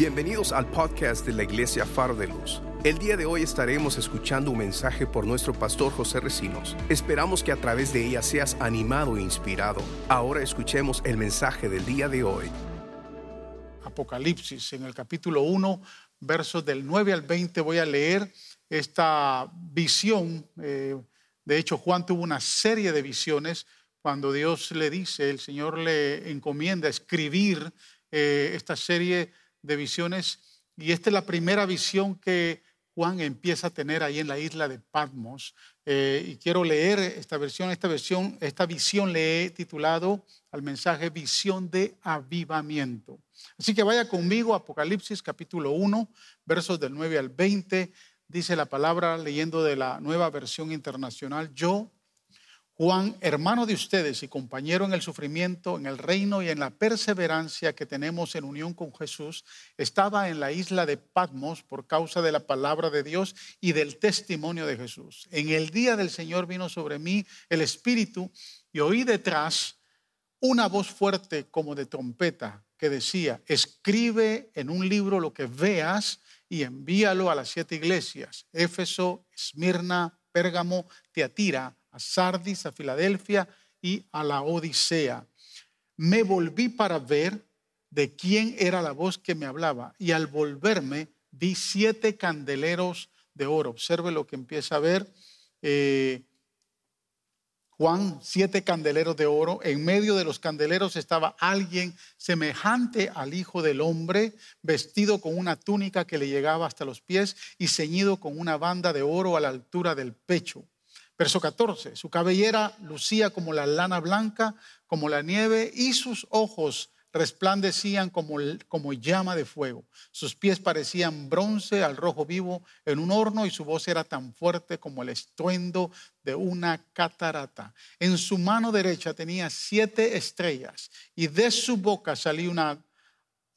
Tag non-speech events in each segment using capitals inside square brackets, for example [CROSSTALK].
Bienvenidos al podcast de la Iglesia Faro de Luz. El día de hoy estaremos escuchando un mensaje por nuestro pastor José Recinos. Esperamos que a través de ella seas animado e inspirado. Ahora escuchemos el mensaje del día de hoy. Apocalipsis, en el capítulo 1, versos del 9 al 20, voy a leer esta visión. Eh, de hecho, Juan tuvo una serie de visiones cuando Dios le dice, el Señor le encomienda escribir eh, esta serie de visiones. Y esta es la primera visión que Juan empieza a tener ahí en la isla de Patmos. Eh, y quiero leer esta versión, esta versión, esta visión le he titulado al mensaje Visión de Avivamiento. Así que vaya conmigo, Apocalipsis capítulo 1, versos del 9 al 20. Dice la palabra leyendo de la nueva versión internacional, yo Juan, hermano de ustedes y compañero en el sufrimiento, en el reino y en la perseverancia que tenemos en unión con Jesús, estaba en la isla de Patmos por causa de la palabra de Dios y del testimonio de Jesús. En el día del Señor vino sobre mí el Espíritu y oí detrás una voz fuerte como de trompeta que decía, escribe en un libro lo que veas y envíalo a las siete iglesias, Éfeso, Esmirna, Pérgamo, Teatira a Sardis, a Filadelfia y a la Odisea. Me volví para ver de quién era la voz que me hablaba y al volverme vi siete candeleros de oro. Observe lo que empieza a ver. Eh, Juan, siete candeleros de oro. En medio de los candeleros estaba alguien semejante al Hijo del Hombre, vestido con una túnica que le llegaba hasta los pies y ceñido con una banda de oro a la altura del pecho. Verso 14, su cabellera lucía como la lana blanca, como la nieve, y sus ojos resplandecían como, como llama de fuego. Sus pies parecían bronce al rojo vivo en un horno y su voz era tan fuerte como el estruendo de una catarata. En su mano derecha tenía siete estrellas y de su boca salía una,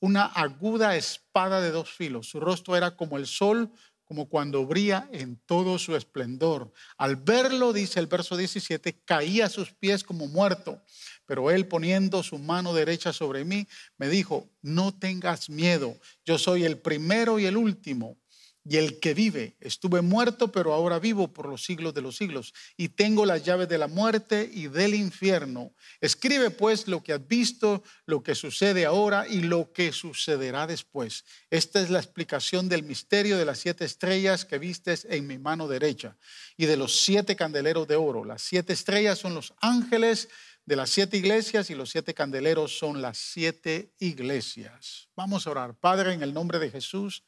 una aguda espada de dos filos. Su rostro era como el sol como cuando brilla en todo su esplendor. Al verlo, dice el verso 17, caía a sus pies como muerto. Pero él poniendo su mano derecha sobre mí, me dijo, no tengas miedo, yo soy el primero y el último y el que vive. Estuve muerto, pero ahora vivo por los siglos de los siglos. Y tengo las llaves de la muerte y del infierno. Escribe pues lo que has visto, lo que sucede ahora y lo que sucederá después. Esta es la explicación del misterio de las siete estrellas que vistes en mi mano derecha y de los siete candeleros de oro. Las siete estrellas son los ángeles de las siete iglesias y los siete candeleros son las siete iglesias. Vamos a orar. Padre, en el nombre de Jesús.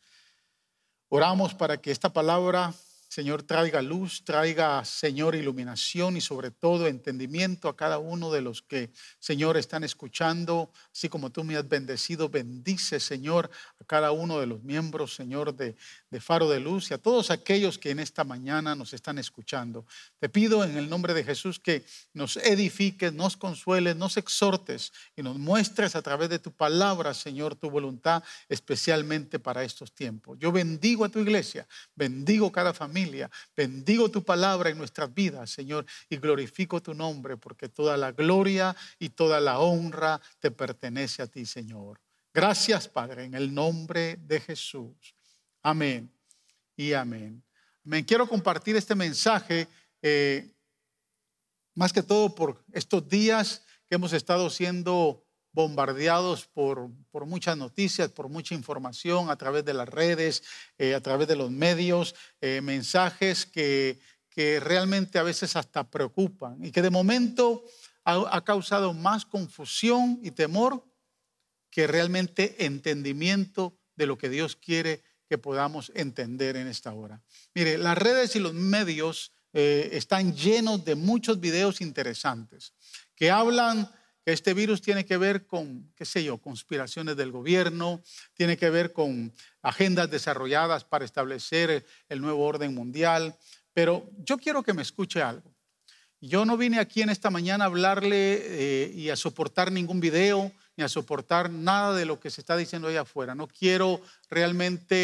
Oramos para que esta palabra, Señor, traiga luz, traiga, Señor, iluminación y sobre todo entendimiento a cada uno de los que, Señor, están escuchando, así como tú me has bendecido. Bendice, Señor, a cada uno de los miembros, Señor, de, Faro de Luz y a todos aquellos que en esta mañana nos están escuchando. Te pido en el nombre de Jesús que nos edifiques, nos consueles, nos exhortes y nos muestres a través de tu palabra, Señor, tu voluntad, especialmente para estos tiempos. Yo bendigo a tu iglesia, bendigo cada familia, bendigo tu palabra en nuestras vidas, Señor, y glorifico tu nombre porque toda la gloria y toda la honra te pertenece a ti, Señor. Gracias, Padre, en el nombre de Jesús. Amén y amén. Me quiero compartir este mensaje eh, más que todo por estos días que hemos estado siendo bombardeados por, por muchas noticias, por mucha información a través de las redes, eh, a través de los medios, eh, mensajes que, que, realmente a veces hasta preocupan y que de momento ha, causado más confusión y temor que realmente entendimiento de lo que Dios quiere que podamos entender en esta hora. Mire, las redes y los medios eh, están llenos de muchos videos interesantes que hablan que este virus tiene que ver con, qué sé yo, conspiraciones del gobierno, tiene que ver con agendas desarrolladas para establecer el nuevo orden mundial. Pero yo quiero que me escuche algo. Yo no vine aquí en esta mañana a hablarle eh, y a soportar ningún video, ni a soportar nada de lo que se está diciendo allá afuera. No quiero realmente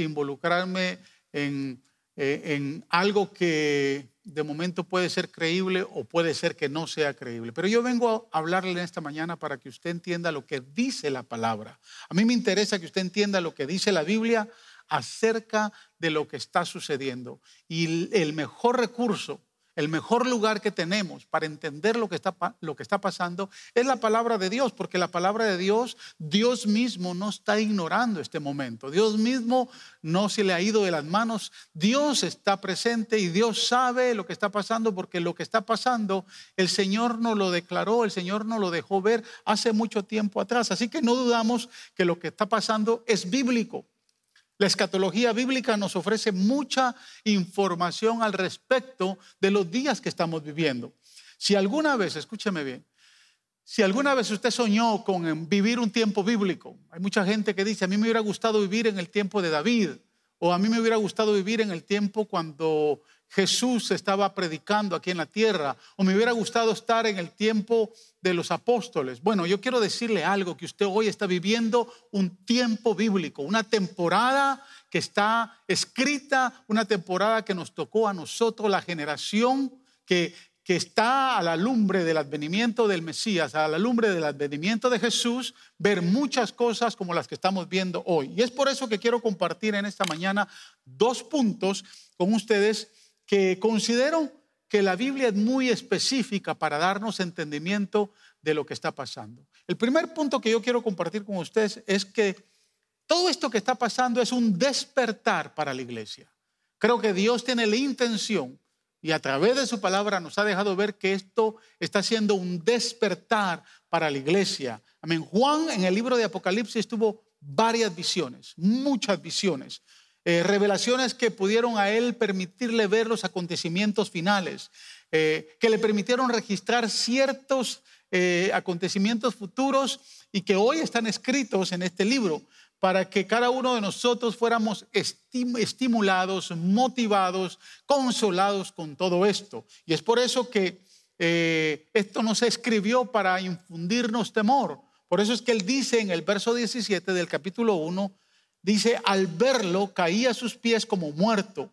eh, involucrarme en, eh, en, algo que, de momento puede ser creíble o puede ser que no sea creíble. Pero yo vengo a hablarle en esta mañana para que usted entienda lo que dice la palabra. A mí me interesa que usted entienda lo que dice la Biblia acerca de lo que está sucediendo. Y el mejor recurso el mejor lugar que tenemos para entender lo que, está, lo que está pasando es la palabra de Dios, porque la palabra de Dios, Dios mismo no está ignorando este momento. Dios mismo no se le ha ido de las manos. Dios está presente y Dios sabe lo que está pasando, porque lo que está pasando, el Señor nos lo declaró, el Señor nos lo dejó ver hace mucho tiempo atrás. Así que no dudamos que lo que está pasando es bíblico. La escatología bíblica nos ofrece mucha información al respecto de los días que estamos viviendo. Si alguna vez, escúcheme bien, si alguna vez usted soñó con vivir un tiempo bíblico, hay mucha gente que dice, a mí me hubiera gustado vivir en el tiempo de David, o a mí me hubiera gustado vivir en el tiempo cuando Jesús estaba predicando aquí en la tierra, o me hubiera gustado estar en el tiempo de los apóstoles. Bueno, yo quiero decirle algo, que usted hoy está viviendo un tiempo bíblico, una temporada que está escrita, una temporada que nos tocó a nosotros, la generación que, que está a la lumbre del advenimiento del Mesías, a la lumbre del advenimiento de Jesús, ver muchas cosas como las que estamos viendo hoy. Y es por eso que quiero compartir en esta mañana dos puntos con ustedes que considero que la Biblia es muy específica para darnos entendimiento de lo que está pasando. El primer punto que yo quiero compartir con ustedes es que todo esto que está pasando es un despertar para la iglesia. Creo que Dios tiene la intención y a través de su palabra nos ha dejado ver que esto está siendo un despertar para la iglesia. Amén. Juan en el libro de Apocalipsis tuvo varias visiones, muchas visiones. Eh, revelaciones que pudieron a él permitirle ver los acontecimientos finales, eh, que le permitieron registrar ciertos eh, acontecimientos futuros y que hoy están escritos en este libro para que cada uno de nosotros fuéramos estimulados, motivados, consolados con todo esto. Y es por eso que esto no se escribió para infundirnos temor. Por eso es que él dice en el verso 17 del capítulo 1, dice, al verlo caía a sus pies como muerto,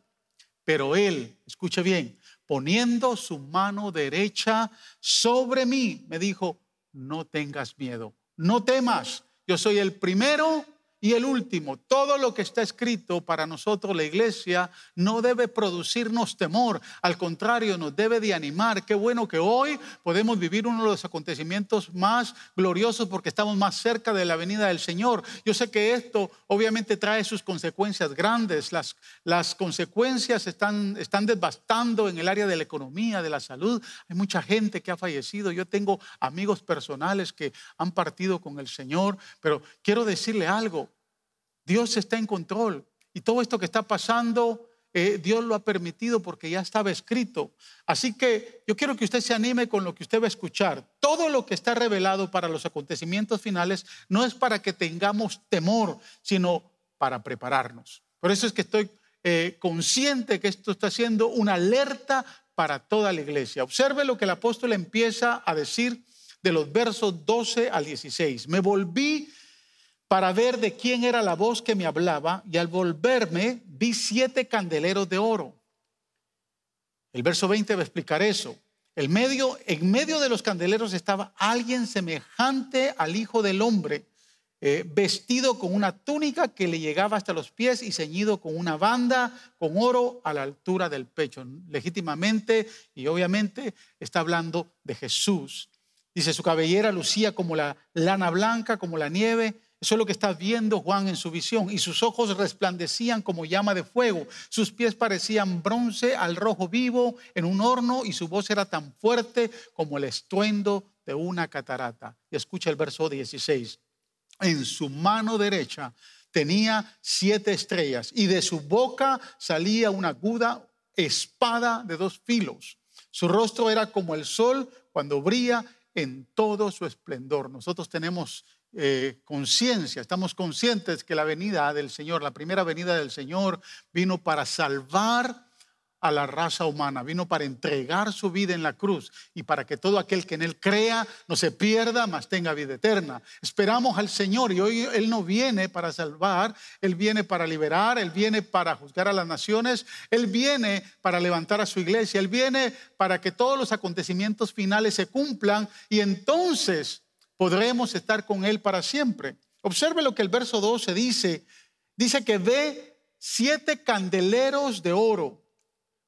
pero él, escuche bien, poniendo su mano derecha sobre mí, me dijo, no tengas miedo, no temas, yo soy el primero y el último, todo lo que está escrito para nosotros, la iglesia, no debe producirnos temor, al contrario, nos debe de animar. Qué bueno que hoy podemos vivir uno de los acontecimientos más gloriosos porque estamos más cerca de la venida del Señor. Yo sé que esto obviamente trae sus consecuencias grandes. Las, las consecuencias están, están devastando en el área de la economía, de la salud. Hay mucha gente que ha fallecido. Yo tengo amigos personales que han partido con el Señor, pero quiero decirle algo. Dios está en control. Y todo esto que está pasando, eh, Dios lo ha permitido porque ya estaba escrito. Así que yo quiero que usted se anime con lo que usted va a escuchar. Todo lo que está revelado para los acontecimientos finales no es para que tengamos temor, sino para prepararnos. Por eso es que estoy eh, consciente que esto está siendo una alerta para toda la iglesia. Observe lo que el apóstol empieza a decir de los versos 12 al 16. Me volví para ver de quién era la voz que me hablaba, y al volverme vi siete candeleros de oro. El verso 20 va a explicar eso. El medio, en medio de los candeleros estaba alguien semejante al Hijo del Hombre, eh, vestido con una túnica que le llegaba hasta los pies y ceñido con una banda con oro a la altura del pecho. Legítimamente y obviamente está hablando de Jesús. Dice, su cabellera lucía como la lana blanca, como la nieve eso es lo que está viendo Juan en su visión. Y sus ojos resplandecían como llama de fuego. Sus pies parecían bronce al rojo vivo en un horno y su voz era tan fuerte como el estruendo de una catarata. Y escucha el verso 16. En su mano derecha tenía siete estrellas y de su boca salía una aguda espada de dos filos. Su rostro era como el sol cuando brilla en todo su esplendor. Nosotros tenemos eh, conciencia, estamos conscientes que la venida del Señor, la primera venida del Señor, vino para salvar a la raza humana, vino para entregar su vida en la cruz y para que todo aquel que en Él crea no se pierda, mas tenga vida eterna. Esperamos al Señor y hoy Él no viene para salvar, Él viene para liberar, Él viene para juzgar a las naciones, Él viene para levantar a su iglesia, Él viene para que todos los acontecimientos finales se cumplan y entonces podremos estar con Él para siempre. Observe lo que el verso 12 dice. Dice que ve siete candeleros de oro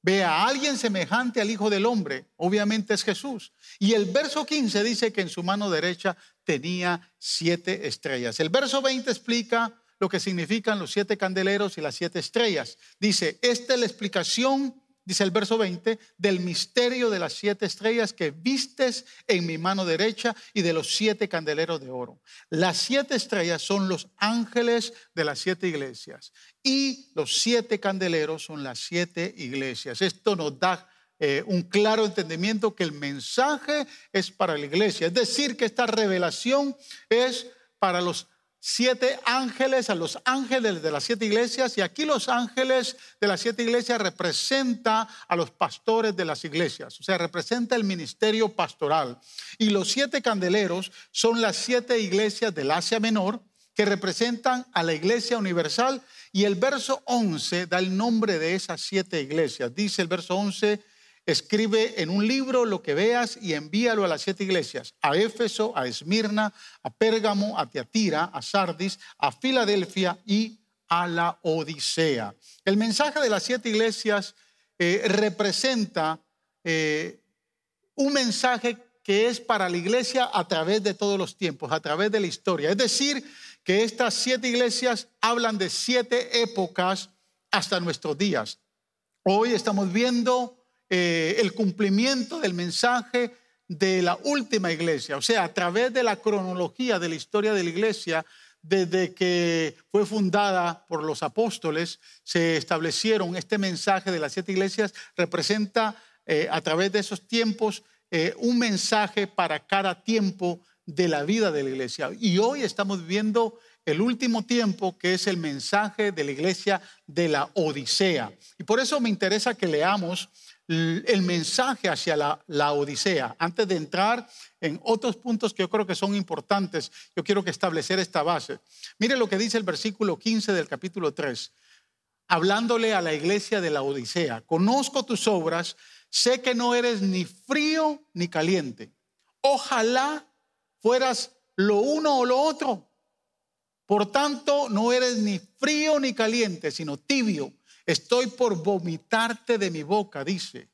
ve a alguien semejante al Hijo del Hombre, obviamente es Jesús. Y el verso 15 dice que en su mano derecha tenía siete estrellas. El verso 20 explica lo que significan los siete candeleros y las siete estrellas. Dice, esta es la explicación dice el verso 20, del misterio de las siete estrellas que vistes en mi mano derecha y de los siete candeleros de oro. Las siete estrellas son los ángeles de las siete iglesias y los siete candeleros son las siete iglesias. Esto nos da eh, un claro entendimiento que el mensaje es para la iglesia. Es decir, que esta revelación es para los siete ángeles, a los ángeles de las siete iglesias, y aquí los ángeles de las siete iglesias representa a los pastores de las iglesias, o sea, representa el ministerio pastoral. Y los siete candeleros son las siete iglesias del Asia Menor, que representan a la iglesia universal, y el verso 11 da el nombre de esas siete iglesias. Dice el verso 11, escribe en un libro lo que veas y envíalo a las siete iglesias, a Éfeso, a Esmirna, a Pérgamo, a Tiatira, a Sardis, a Filadelfia y a la Odisea. El mensaje de las siete iglesias eh, representa eh, un mensaje que es para la iglesia a través de todos los tiempos, a través de la historia. Es decir, que estas siete iglesias hablan de siete épocas hasta nuestros días. Hoy estamos viendo eh, el cumplimiento del mensaje de la última iglesia, o sea, a través de la cronología de la historia de la iglesia, desde que fue fundada por los apóstoles, se establecieron este mensaje de las siete iglesias, representa eh, a través de esos tiempos eh, un mensaje para cada tiempo de la vida de la iglesia. Y hoy estamos viviendo el último tiempo, que es el mensaje de la iglesia de la Odisea. Y por eso me interesa que leamos el mensaje hacia la, Odisea. Antes de entrar en otros puntos que yo creo que son importantes, yo quiero que establecer esta base. Mire lo que dice el versículo 15 del capítulo 3, hablándole a la iglesia de la Odisea. Conozco tus obras, sé que no eres ni frío ni caliente. Ojalá fueras lo uno o lo otro. Por tanto, no eres ni frío ni caliente, sino tibio. Estoy por vomitarte de mi boca, dice.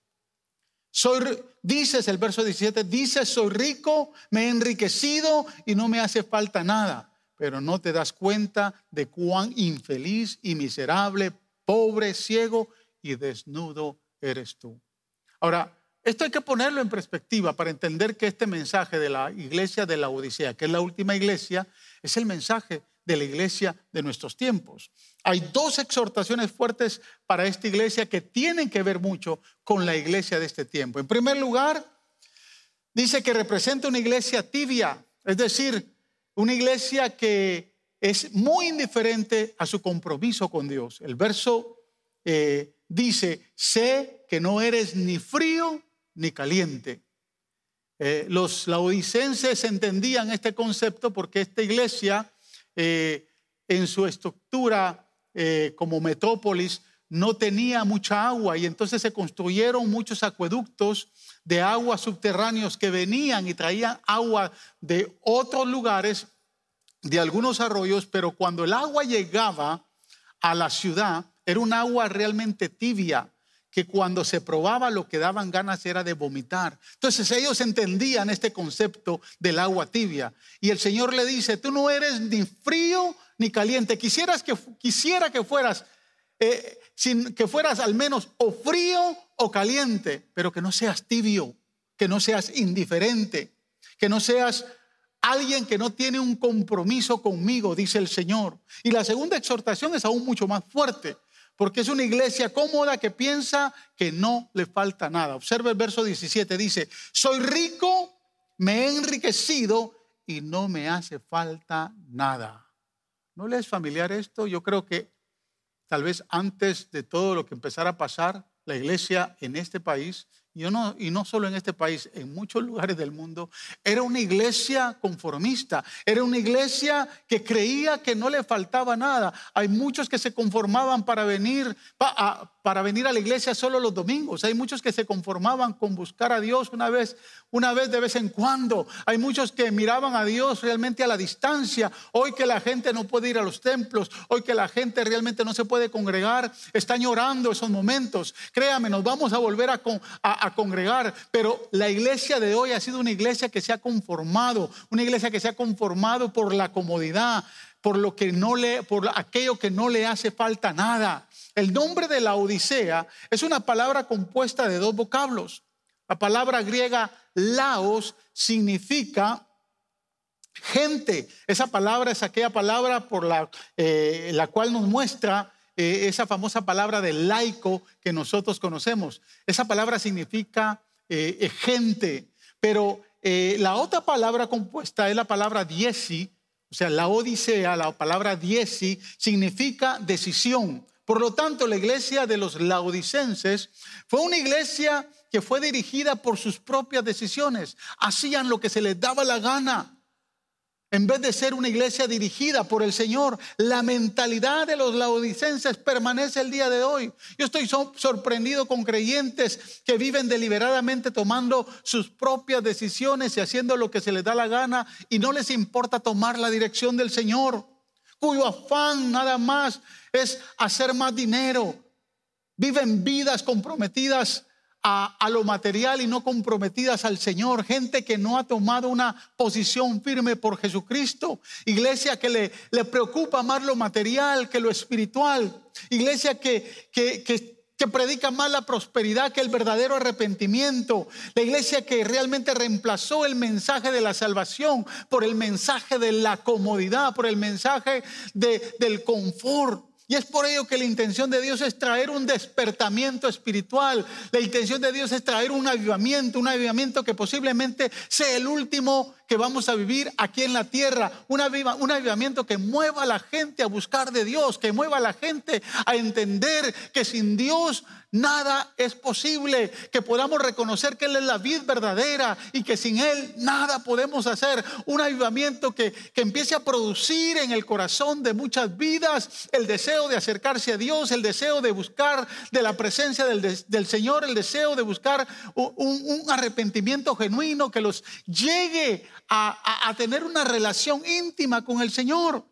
Soy, dices el verso 17, dices, soy rico, me he enriquecido y no me hace falta nada, pero no te das cuenta de cuán infeliz y miserable, pobre, ciego y desnudo eres tú. Ahora, esto hay que ponerlo en perspectiva para entender que este mensaje de la iglesia de la Odisea, que es la última iglesia, es el mensaje de la iglesia de nuestros tiempos. Hay dos exhortaciones fuertes para esta iglesia que tienen que ver mucho con la iglesia de este tiempo. En primer lugar, dice que representa una iglesia tibia, es decir, una iglesia que es muy indiferente a su compromiso con Dios. El verso eh, dice, sé que no eres ni frío ni caliente. Eh, los laodicenses entendían este concepto porque esta iglesia eh, en su estructura eh, como metrópolis no tenía mucha agua y entonces se construyeron muchos acueductos de agua subterráneos que venían y traían agua de otros lugares, de algunos arroyos, pero cuando el agua llegaba a la ciudad era un agua realmente tibia, que cuando se probaba lo que daban ganas era de vomitar. Entonces ellos entendían este concepto del agua tibia. Y el Señor le dice, tú no eres ni frío ni caliente. Quisieras que, quisiera que fueras, eh, sin, que fueras al menos o frío o caliente, pero que no seas tibio, que no seas indiferente, que no seas alguien que no tiene un compromiso conmigo, dice el Señor. Y la segunda exhortación es aún mucho más fuerte porque es una iglesia cómoda que piensa que no le falta nada. Observa el verso 17, dice, soy rico, me he enriquecido y no me hace falta nada. ¿No le es familiar esto? Yo creo que tal vez antes de todo lo que empezara a pasar, la iglesia en este país no, y no solo en este país, en muchos lugares del mundo, era una iglesia conformista, era una iglesia que creía que no le faltaba nada. Hay muchos que se conformaban para venir, para venir a la iglesia solo los domingos. Hay muchos que se conformaban con buscar a Dios una vez, una vez de vez en cuando. Hay muchos que miraban a Dios realmente a la distancia. Hoy que la gente no puede ir a los templos, hoy que la gente realmente no se puede congregar, están llorando esos momentos. Créame, nos vamos a volver a, a congregar, pero la iglesia de hoy ha sido una iglesia que se ha conformado, una iglesia que se ha conformado por la comodidad, por lo que no le, por aquello que no le hace falta nada. El nombre de la Odisea es una palabra compuesta de dos vocablos. La palabra griega laos significa gente. Esa palabra es aquella palabra por la, eh, la cual nos muestra eh, esa famosa palabra de laico que nosotros conocemos. Esa palabra significa eh, gente, pero la otra palabra compuesta es la palabra diesi, o sea, la Odisea, la palabra diesi, significa decisión. Por lo tanto, la iglesia de los laodicenses fue una iglesia que fue dirigida por sus propias decisiones. Hacían lo que se les daba la gana. En vez de ser una iglesia dirigida por el Señor, la mentalidad de los laodicenses permanece el día de hoy. Yo estoy sorprendido con creyentes que viven deliberadamente tomando sus propias decisiones y haciendo lo que se les da la gana y no les importa tomar la dirección del Señor cuyo afán nada más es hacer más dinero. Viven vidas comprometidas a, lo material y no comprometidas al Señor. Gente que no ha tomado una posición firme por Jesucristo. Iglesia que le, le preocupa más lo material que lo espiritual. Iglesia que, que, que que predica más la prosperidad que el verdadero arrepentimiento. La iglesia que realmente reemplazó el mensaje de la salvación por el mensaje de la comodidad, por el mensaje de, del confort. Y es por ello que la intención de Dios es traer un despertamiento espiritual. La intención de Dios es traer un avivamiento, un avivamiento que posiblemente sea el último que vamos a vivir aquí en la tierra. Un, avivamiento que mueva a la gente a buscar de Dios, que mueva a la gente a entender que sin Dios nada es posible, que podamos reconocer que Él es la vida verdadera y que sin Él nada podemos hacer. Un avivamiento que, que empiece a producir en el corazón de muchas vidas el deseo de acercarse a Dios, el deseo de buscar de la presencia del, del Señor, el deseo de buscar un, arrepentimiento genuino que los llegue a, a tener una relación íntima con el Señor.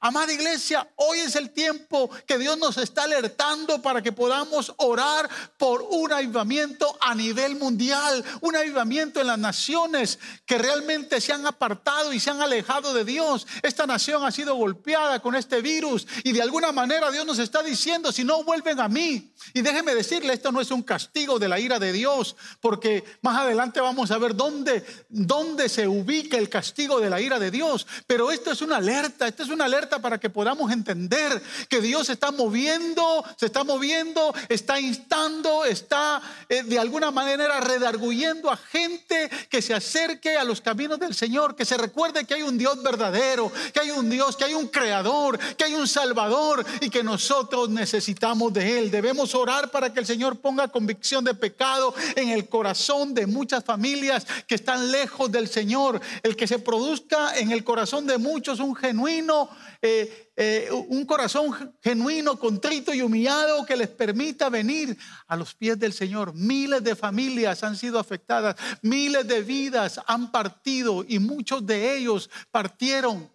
Amada iglesia, hoy es el tiempo que Dios nos está alertando para que podamos orar por un avivamiento a nivel mundial, un avivamiento en las naciones que realmente se han apartado y se han alejado de Dios. Esta nación ha sido golpeada con este virus y de alguna manera Dios nos está diciendo, si no vuelven a mí, y déjeme decirle, esto no es un castigo de la ira de Dios, porque más adelante vamos a ver dónde, dónde se ubica el castigo de la ira de Dios, pero esto es una alerta, esto es una alerta para que podamos entender que Dios se está moviendo, se está moviendo, está instando, está eh, de alguna manera redarguyendo a gente que se acerque a los caminos del Señor, que se recuerde que hay un Dios verdadero, que hay un Dios, que hay un creador, que hay un salvador y que nosotros necesitamos de Él. Debemos orar para que el Señor ponga convicción de pecado en el corazón de muchas familias que están lejos del Señor, el que se produzca en el corazón de muchos un genuino eh, eh, un corazón genuino, contrito y humillado que les permita venir a los pies del Señor. Miles de familias han sido afectadas, miles de vidas han partido y muchos de ellos partieron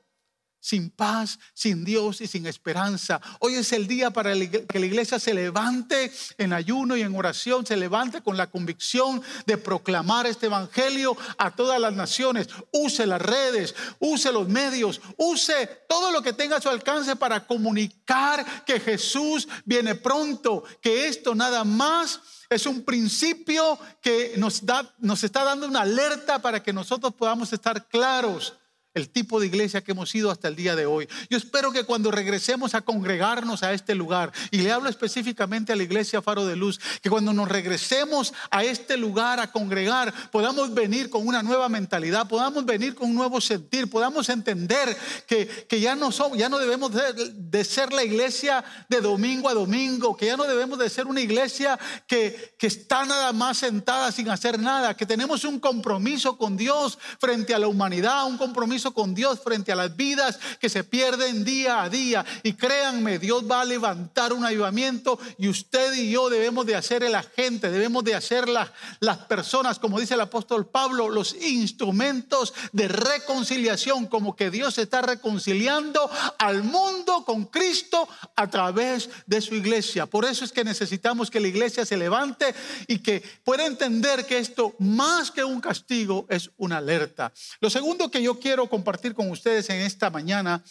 sin paz, sin Dios y sin esperanza. Hoy es el día para que la iglesia se levante en ayuno y en oración, se levante con la convicción de proclamar este evangelio a todas las naciones. Use las redes, use los medios, use todo lo que tenga a su alcance para comunicar que Jesús viene pronto, que esto nada más es un principio que nos, da, nos está dando una alerta para que nosotros podamos estar claros el tipo de iglesia que hemos sido hasta el día de hoy. Yo espero que cuando regresemos a congregarnos a este lugar, y le hablo específicamente a la iglesia Faro de Luz, que cuando nos regresemos a este lugar a congregar, podamos venir con una nueva mentalidad, podamos venir con un nuevo sentir, podamos entender que, ya, no somos, ya no debemos de, ser la iglesia de domingo a domingo, que ya no debemos de ser una iglesia que, que está nada más sentada sin hacer nada, que tenemos un compromiso con Dios frente a la humanidad, un compromiso con Dios frente a las vidas que se pierden día a día. Y créanme, Dios va a levantar un avivamiento y usted y yo debemos de hacer el agente, debemos de hacer las, las personas, como dice el apóstol Pablo, los instrumentos de reconciliación, como que Dios está reconciliando al mundo con Cristo a través de su iglesia. Por eso es que necesitamos que la iglesia se levante y que pueda entender que esto más que un castigo es una alerta. Lo segundo que yo quiero compartir con ustedes en esta mañana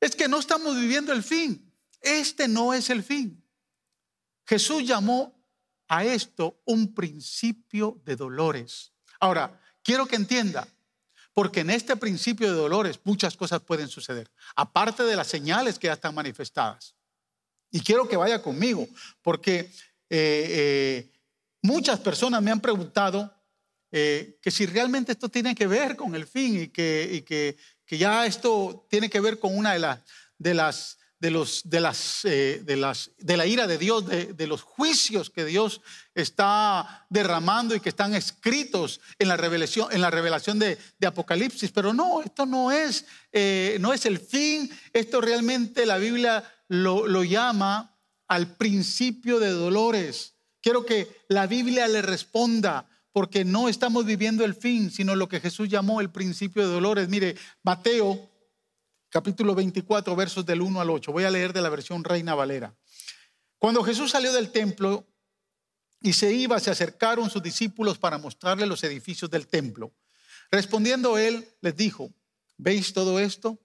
es que no estamos viviendo el fin. Este no es el fin. Jesús llamó a esto un principio de dolores. Ahora, quiero que entienda, porque en este principio de dolores muchas cosas pueden suceder, aparte de las señales que ya están manifestadas. Y quiero que vaya conmigo, porque eh, eh, muchas personas me han preguntado eh, que si realmente esto tiene que ver con el fin y que, que, ya esto tiene que ver con una de, las de las de, los, de, las, eh, de, las, de la ira de Dios, de, los juicios que Dios está derramando y que están escritos en la revelación, en la revelación de, Apocalipsis. Pero no, esto no es, eh, no es el fin, esto realmente la Biblia lo, lo llama al principio de dolores. Quiero que la Biblia le responda porque no estamos viviendo el fin, sino lo que Jesús llamó el principio de dolores. Mire, Mateo capítulo 24, versos del 1 al 8. Voy a leer de la versión Reina Valera. Cuando Jesús salió del templo y se iba, se acercaron sus discípulos para mostrarle los edificios del templo. Respondiendo él, les dijo, ¿veis todo esto?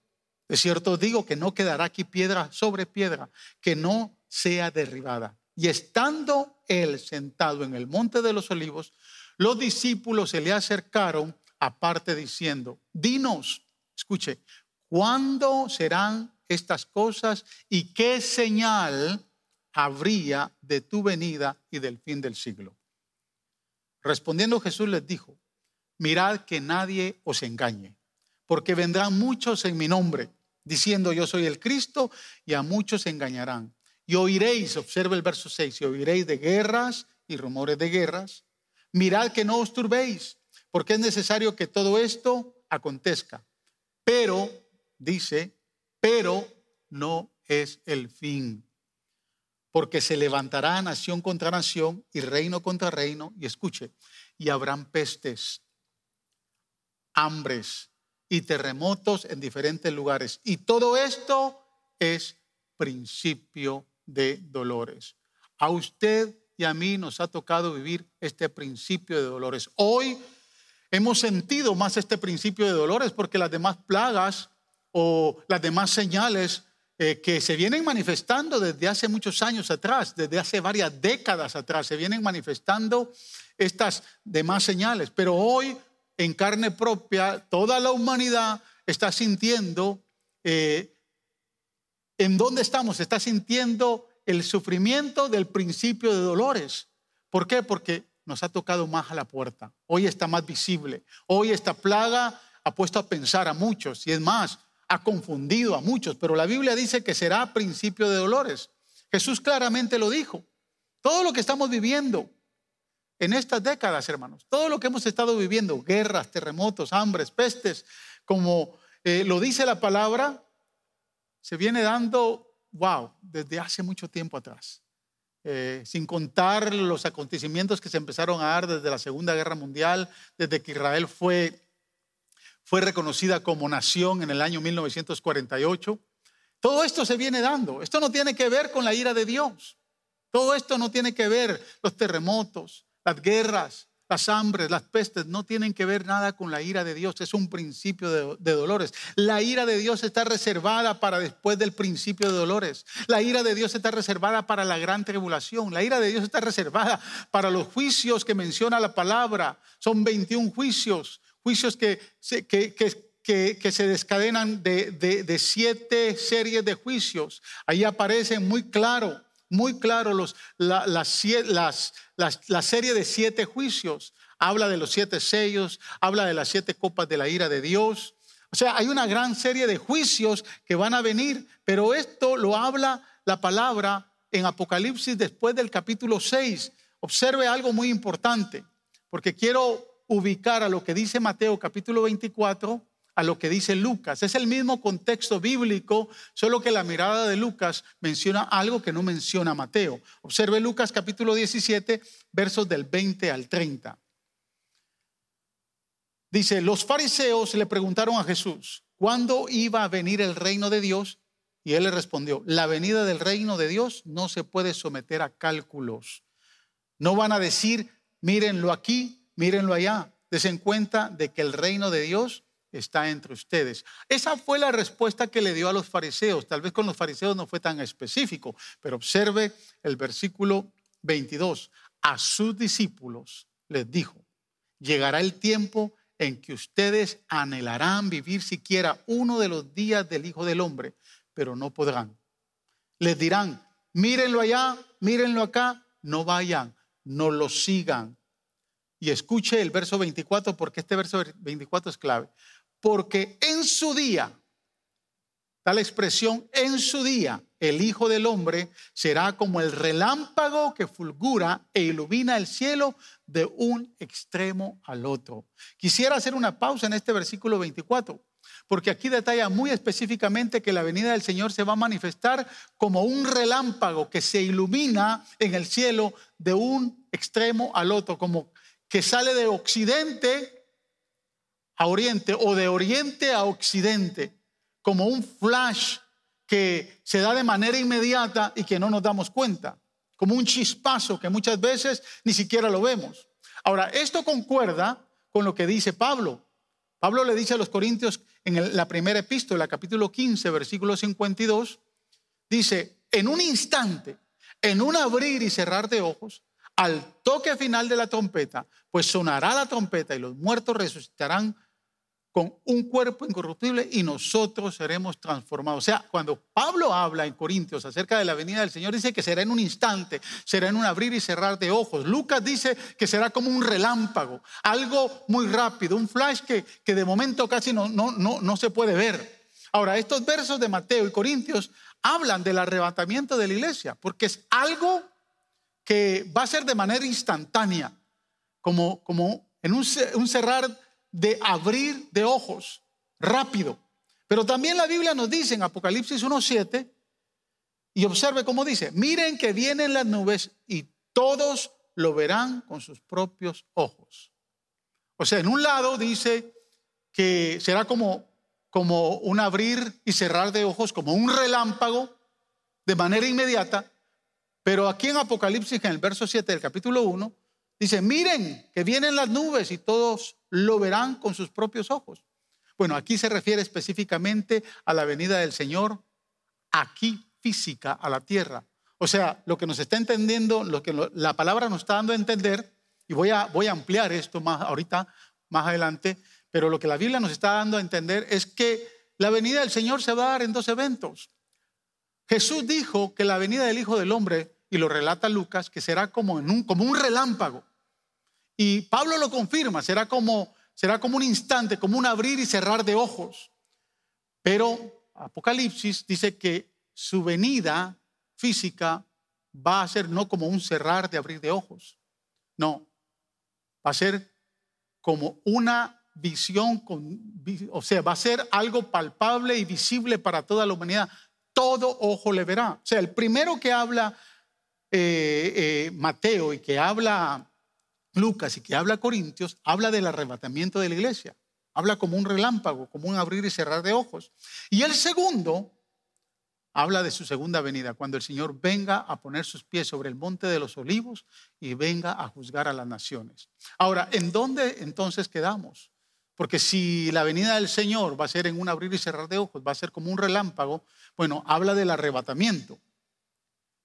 De cierto os digo que no quedará aquí piedra sobre piedra, que no sea derribada. Y estando él sentado en el monte de los olivos, los discípulos se le acercaron aparte diciendo, dinos, escuche, ¿cuándo serán estas cosas y qué señal habría de tu venida y del fin del siglo? Respondiendo Jesús les dijo, mirad que nadie os engañe, porque vendrán muchos en mi nombre, diciendo yo soy el Cristo, y a muchos engañarán. Y oiréis, observe el verso 6, y oiréis de guerras y rumores de guerras mirad que no os turbéis, porque es necesario que todo esto acontezca. Pero, dice, pero no es el fin, porque se levantará nación contra nación y reino contra reino, y escuche, y habrán pestes, hambres y terremotos en diferentes lugares. Y todo esto es principio de dolores. A usted y a mí nos ha tocado vivir este principio de dolores. Hoy hemos sentido más este principio de dolores porque las demás plagas o las demás señales eh, que se vienen manifestando desde hace muchos años atrás, desde hace varias décadas atrás, se vienen manifestando estas demás señales. Pero hoy, en carne propia, toda la humanidad está sintiendo eh, en dónde estamos, está sintiendo el sufrimiento del principio de dolores. ¿Por qué? Porque nos ha tocado más a la puerta. Hoy está más visible. Hoy esta plaga ha puesto a pensar a muchos y es más, ha confundido a muchos. Pero la Biblia dice que será principio de dolores. Jesús claramente lo dijo. Todo lo que estamos viviendo en estas décadas, hermanos, todo lo que hemos estado viviendo, guerras, terremotos, hambres, pestes, como eh, lo dice la palabra, se viene dando wow, desde hace mucho tiempo atrás. Eh, sin contar los acontecimientos que se empezaron a dar desde la Segunda Guerra Mundial, desde que Israel fue, fue reconocida como nación en el año 1948. Todo esto se viene dando. Esto no tiene que ver con la ira de Dios. Todo esto no tiene que ver los terremotos, las guerras, las hambres, las pestes no tienen que ver nada con la ira de Dios, es un principio de, dolores. La ira de Dios está reservada para después del principio de dolores. La ira de Dios está reservada para la gran tribulación. La ira de Dios está reservada para los juicios que menciona la palabra. Son 21 juicios, juicios que, que, que, se descadenan de, siete series de juicios. Ahí aparecen muy claro, muy claro los, la, las, la serie de siete juicios. Habla de los siete sellos, habla de las siete copas de la ira de Dios. O sea, hay una gran serie de juicios que van a venir, pero esto lo habla la palabra en Apocalipsis después del capítulo 6. Observe algo muy importante, porque quiero ubicar a lo que dice Mateo capítulo 24 a lo que dice Lucas. Es el mismo contexto bíblico, solo que la mirada de Lucas menciona algo que no menciona Mateo. Observe Lucas capítulo 17, versos del 20 al 30. Dice, los fariseos le preguntaron a Jesús, ¿cuándo iba a venir el reino de Dios? Y él le respondió, la venida del reino de Dios no se puede someter a cálculos. No van a decir, mírenlo aquí, mírenlo allá. Desen cuenta de que el reino de Dios está entre ustedes. Esa fue la respuesta que le dio a los fariseos. Tal vez con los fariseos no fue tan específico, pero observe el versículo 22. A sus discípulos les dijo, llegará el tiempo en que ustedes anhelarán vivir siquiera uno de los días del Hijo del Hombre, pero no podrán. Les dirán, mírenlo allá, mírenlo acá, no vayan, no lo sigan. Y escuche el verso 24 porque este verso 24 es clave. Porque en su día, tal expresión, en su día, el Hijo del Hombre será como el relámpago que fulgura e ilumina el cielo de un extremo al otro. Quisiera hacer una pausa en este versículo 24, porque aquí detalla muy específicamente que la venida del Señor se va a manifestar como un relámpago que se ilumina en el cielo de un extremo al otro, como que sale de occidente a oriente o de oriente a occidente, como un flash que se da de manera inmediata y que no nos damos cuenta, como un chispazo que muchas veces ni siquiera lo vemos. Ahora, esto concuerda con lo que dice Pablo. Pablo le dice a los Corintios en la primera epístola, capítulo 15, versículo 52, dice, en un instante, en un abrir y cerrar de ojos, al toque final de la trompeta, pues sonará la trompeta y los muertos resucitarán con un cuerpo incorruptible y nosotros seremos transformados. O sea, cuando Pablo habla en Corintios acerca de la venida del Señor, dice que será en un instante, será en un abrir y cerrar de ojos. Lucas dice que será como un relámpago, algo muy rápido, un flash que, que de momento casi no, no, no, no se puede ver. Ahora, estos versos de Mateo y Corintios hablan del arrebatamiento de la iglesia, porque es algo que va a ser de manera instantánea, como, como en un, un cerrar de abrir de ojos, rápido. Pero también la Biblia nos dice en Apocalipsis 1.7, y observe cómo dice, miren que vienen las nubes y todos lo verán con sus propios ojos. O sea, en un lado dice que será como, como un abrir y cerrar de ojos, como un relámpago de manera inmediata, pero aquí en Apocalipsis, en el verso 7 del capítulo 1, dice, miren que vienen las nubes y todos lo verán con sus propios ojos. Bueno, aquí se refiere específicamente a la venida del Señor aquí física a la tierra. O sea, lo que nos está entendiendo, lo que la palabra nos está dando a entender, y voy a, ampliar esto más ahorita, más adelante, pero lo que la Biblia nos está dando a entender es que la venida del Señor se va a dar en dos eventos. Jesús dijo que la venida del Hijo del Hombre, y lo relata Lucas, que será como un relámpago. Y Pablo lo confirma, será como, será como un instante, como un abrir y cerrar de ojos. Pero Apocalipsis dice que su venida física va a ser no como un cerrar de abrir de ojos, no, va a ser como una visión, con, o sea, va a ser algo palpable y visible para toda la humanidad. Todo ojo le verá. O sea, el primero que habla eh, eh, Mateo y que habla Lucas y que habla Corintios, habla del arrebatamiento de la iglesia. Habla como un relámpago, como un abrir y cerrar de ojos. Y el segundo habla de su segunda venida, cuando el Señor venga a poner sus pies sobre el monte de los olivos y venga a juzgar a las naciones. Ahora, ¿en dónde entonces quedamos? Porque si la venida del Señor va a ser en un abrir y cerrar de ojos, va a ser como un relámpago, bueno, habla del arrebatamiento.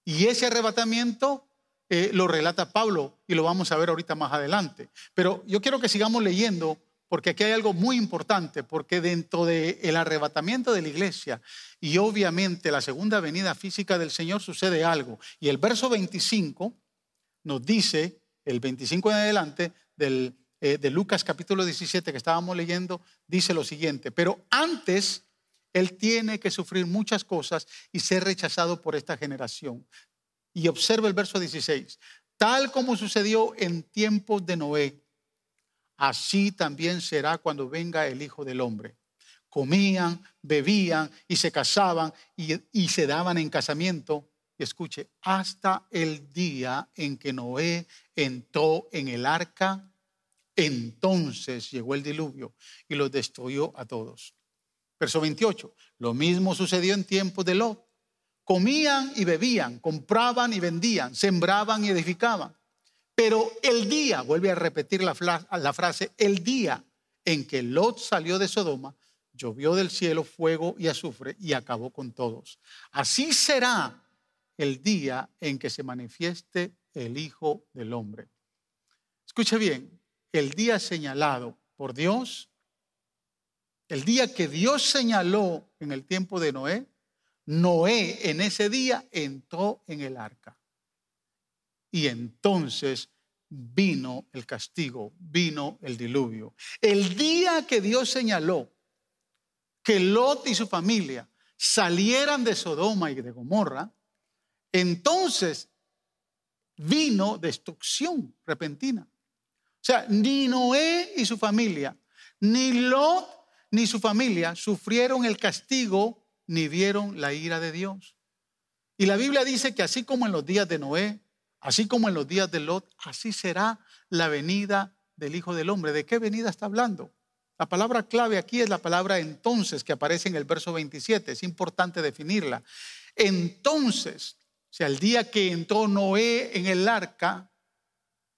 Y ese arrebatamiento eh, lo relata Pablo y lo vamos a ver ahorita más adelante. Pero yo quiero que sigamos leyendo porque aquí hay algo muy importante, porque dentro del arrebatamiento de la iglesia y obviamente la segunda venida física del Señor sucede algo. Y el verso 25 nos dice, el 25 en adelante del, eh, de Lucas capítulo 17 que estábamos leyendo, dice lo siguiente, pero antes Él tiene que sufrir muchas cosas y ser rechazado por esta generación. Y observa el verso 16, tal como sucedió en tiempos de Noé así también será cuando venga el Hijo del Hombre. Comían, bebían y se casaban y, se daban en casamiento. Y escuche, hasta el día en que Noé entró en el arca, entonces llegó el diluvio y los destruyó a todos. Verso 28. Lo mismo sucedió en tiempos de Lot. Comían y bebían, compraban y vendían, sembraban y edificaban. Pero el día, vuelve a repetir la, frase, el día en que Lot salió de Sodoma, llovió del cielo fuego y azufre y acabó con todos. Así será el día en que se manifieste el Hijo del Hombre. Escuche bien, el día señalado por Dios, el día que Dios señaló en el tiempo de Noé, Noé en ese día entró en el arca. Y entonces vino el castigo, vino el diluvio. El día que Dios señaló que Lot y su familia salieran de Sodoma y de Gomorra, entonces vino destrucción repentina. O sea, ni Noé y su familia, ni Lot ni su familia sufrieron el castigo ni vieron la ira de Dios. Y la Biblia dice que así como en los días de Noé, Así como en los días de Lot, así será la venida del Hijo del Hombre. ¿De qué venida está hablando? La palabra clave aquí es la palabra entonces que aparece en el verso 27. Es importante definirla. Entonces, o sea, el día que entró Noé en el arca,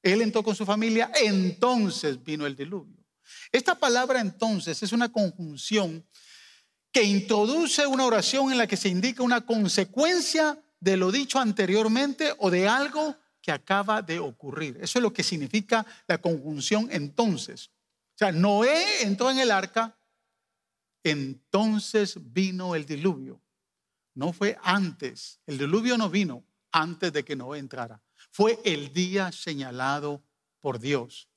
él entró con su familia, entonces vino el diluvio. Esta palabra entonces es una conjunción que introduce una oración en la que se indica una consecuencia de lo dicho anteriormente o de algo que acaba de ocurrir. Eso es lo que significa la conjunción entonces. O sea, Noé entró en el arca, entonces vino el diluvio. No fue antes. El diluvio no vino antes de que Noé entrara. Fue el día señalado por Dios.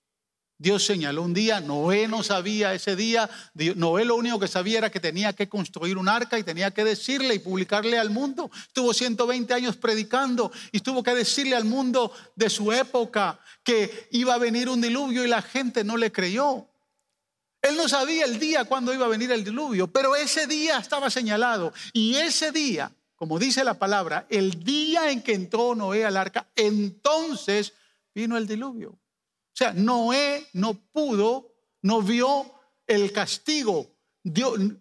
Dios señaló un día, Noé no sabía ese día, Noé lo único que sabía era que tenía que construir un arca y tenía que decirle y publicarle al mundo. Estuvo 120 años predicando y tuvo que decirle al mundo de su época que iba a venir un diluvio y la gente no le creyó. Él no sabía el día cuándo iba a venir el diluvio, pero ese día estaba señalado y ese día, como dice la palabra, el día en que entró Noé al arca, entonces vino el diluvio. Sea, Noé no pudo, no vio el castigo.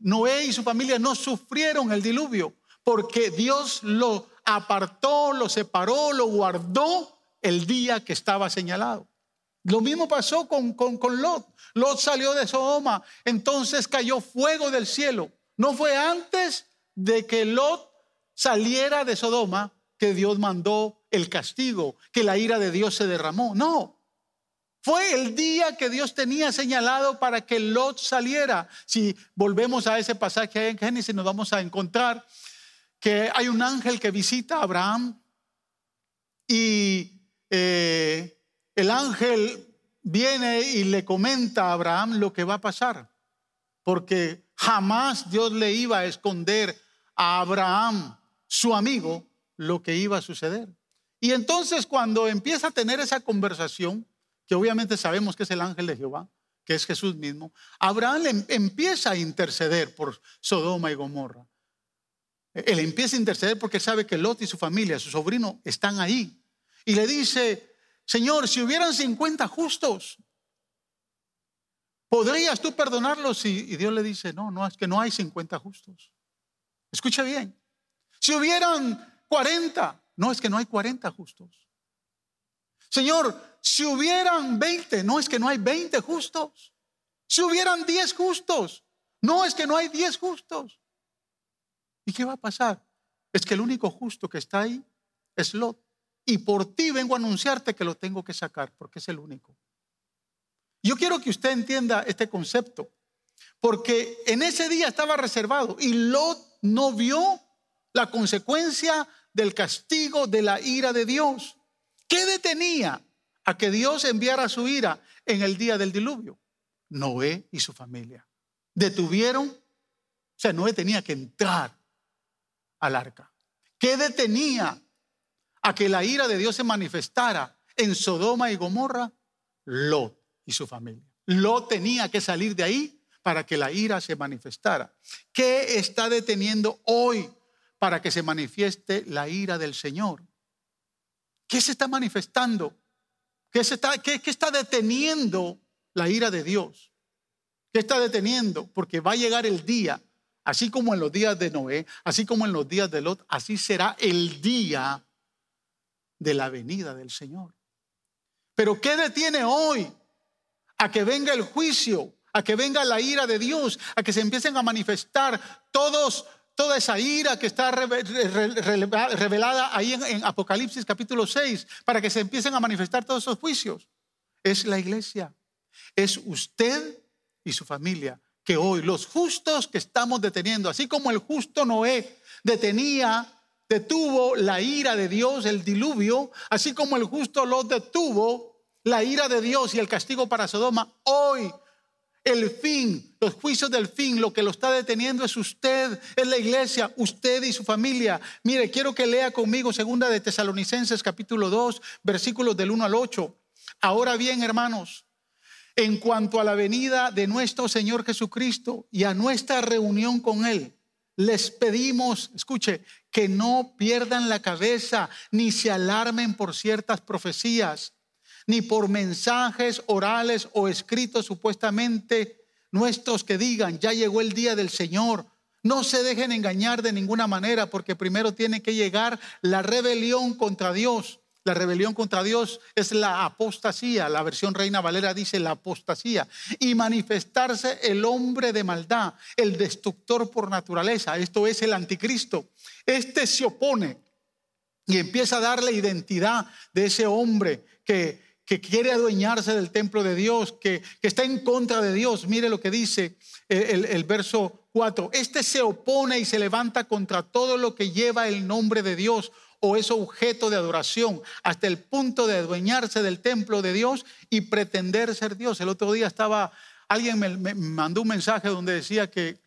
Noé y su familia no sufrieron el diluvio porque Dios lo apartó, lo separó, lo guardó el día que estaba señalado. Lo mismo pasó con, con, con Lot. Lot salió de Sodoma, entonces cayó fuego del cielo. No fue antes de que Lot saliera de Sodoma que Dios mandó el castigo, que la ira de Dios se derramó. No, fue el día que Dios tenía señalado para que Lot saliera. Si volvemos a ese pasaje en Génesis, nos vamos a encontrar que hay un ángel que visita a Abraham y eh, el ángel viene y le comenta a Abraham lo que va a pasar, porque jamás Dios le iba a esconder a Abraham, su amigo, lo que iba a suceder. Y entonces cuando empieza a tener esa conversación, que obviamente sabemos que es el ángel de Jehová, que es Jesús mismo, Abraham em, empieza a interceder por Sodoma y Gomorra. Él empieza a interceder porque sabe que Lot y su familia, su sobrino, están ahí. Y le dice, Señor, si hubieran 50 justos, ¿podrías tú perdonarlos? Y, Dios le dice, no, no, es que no hay 50 justos. Escucha bien. Si hubieran 40, no, es que no hay 40 justos. Señor, si hubieran 20, no es que no hay 20 justos. Si hubieran 10 justos, no es que no hay 10 justos. ¿Y qué va a pasar? Es que el único justo que está ahí es Lot. Y por ti vengo a anunciarte que lo tengo que sacar, porque es el único. Yo quiero que usted entienda este concepto, porque en ese día estaba reservado y Lot no vio la consecuencia del castigo de la ira de Dios. ¿Qué detenía a que Dios enviara su ira en el día del diluvio? Noé y su familia. Detuvieron, o sea, Noé tenía que entrar al arca. ¿Qué detenía a que la ira de Dios se manifestara en Sodoma y Gomorra? Lot y su familia. Lot tenía que salir de ahí para que la ira se manifestara. ¿Qué está deteniendo hoy para que se manifieste la ira del Señor? ¿Qué se está manifestando? ¿Qué, se está, qué, está deteniendo la ira de Dios? ¿Qué está deteniendo? Porque va a llegar el día, así como en los días de Noé, así como en los días de Lot, así será el día de la venida del Señor. Pero ¿qué detiene hoy a que venga el juicio, a que venga la ira de Dios, a que se empiecen a manifestar todos toda esa ira que está revelada ahí en, Apocalipsis capítulo 6, para que se empiecen a manifestar todos esos juicios. Es la iglesia, es usted y su familia, que hoy los justos que estamos deteniendo, así como el justo Noé detenía, detuvo la ira de Dios, el diluvio, así como el justo Lot detuvo la ira de Dios y el castigo para Sodoma, hoy el fin, los juicios del fin, lo que lo está deteniendo es usted, es la iglesia, usted y su familia. Mire, quiero que lea conmigo segunda de Tesalonicenses capítulo 2, versículos del 1 al 8. Ahora bien, hermanos, en cuanto a la venida de nuestro Señor Jesucristo y a nuestra reunión con Él, les pedimos, escuche, que no pierdan la cabeza ni se alarmen por ciertas profecías ni por mensajes orales o escritos supuestamente nuestros que digan, ya llegó el día del Señor. No se dejen engañar de ninguna manera porque primero tiene que llegar la rebelión contra Dios. La rebelión contra Dios es la apostasía. La versión Reina Valera dice la apostasía. Y manifestarse el hombre de maldad, el destructor por naturaleza. Esto es el anticristo. Este se opone y empieza a darle identidad de ese hombre que que quiere adueñarse del templo de Dios, que, está en contra de Dios. Mire lo que dice el, verso 4. Este se opone y se levanta contra todo lo que lleva el nombre de Dios o es objeto de adoración, hasta el punto de adueñarse del templo de Dios y pretender ser Dios. El otro día estaba, alguien me, mandó un mensaje donde decía que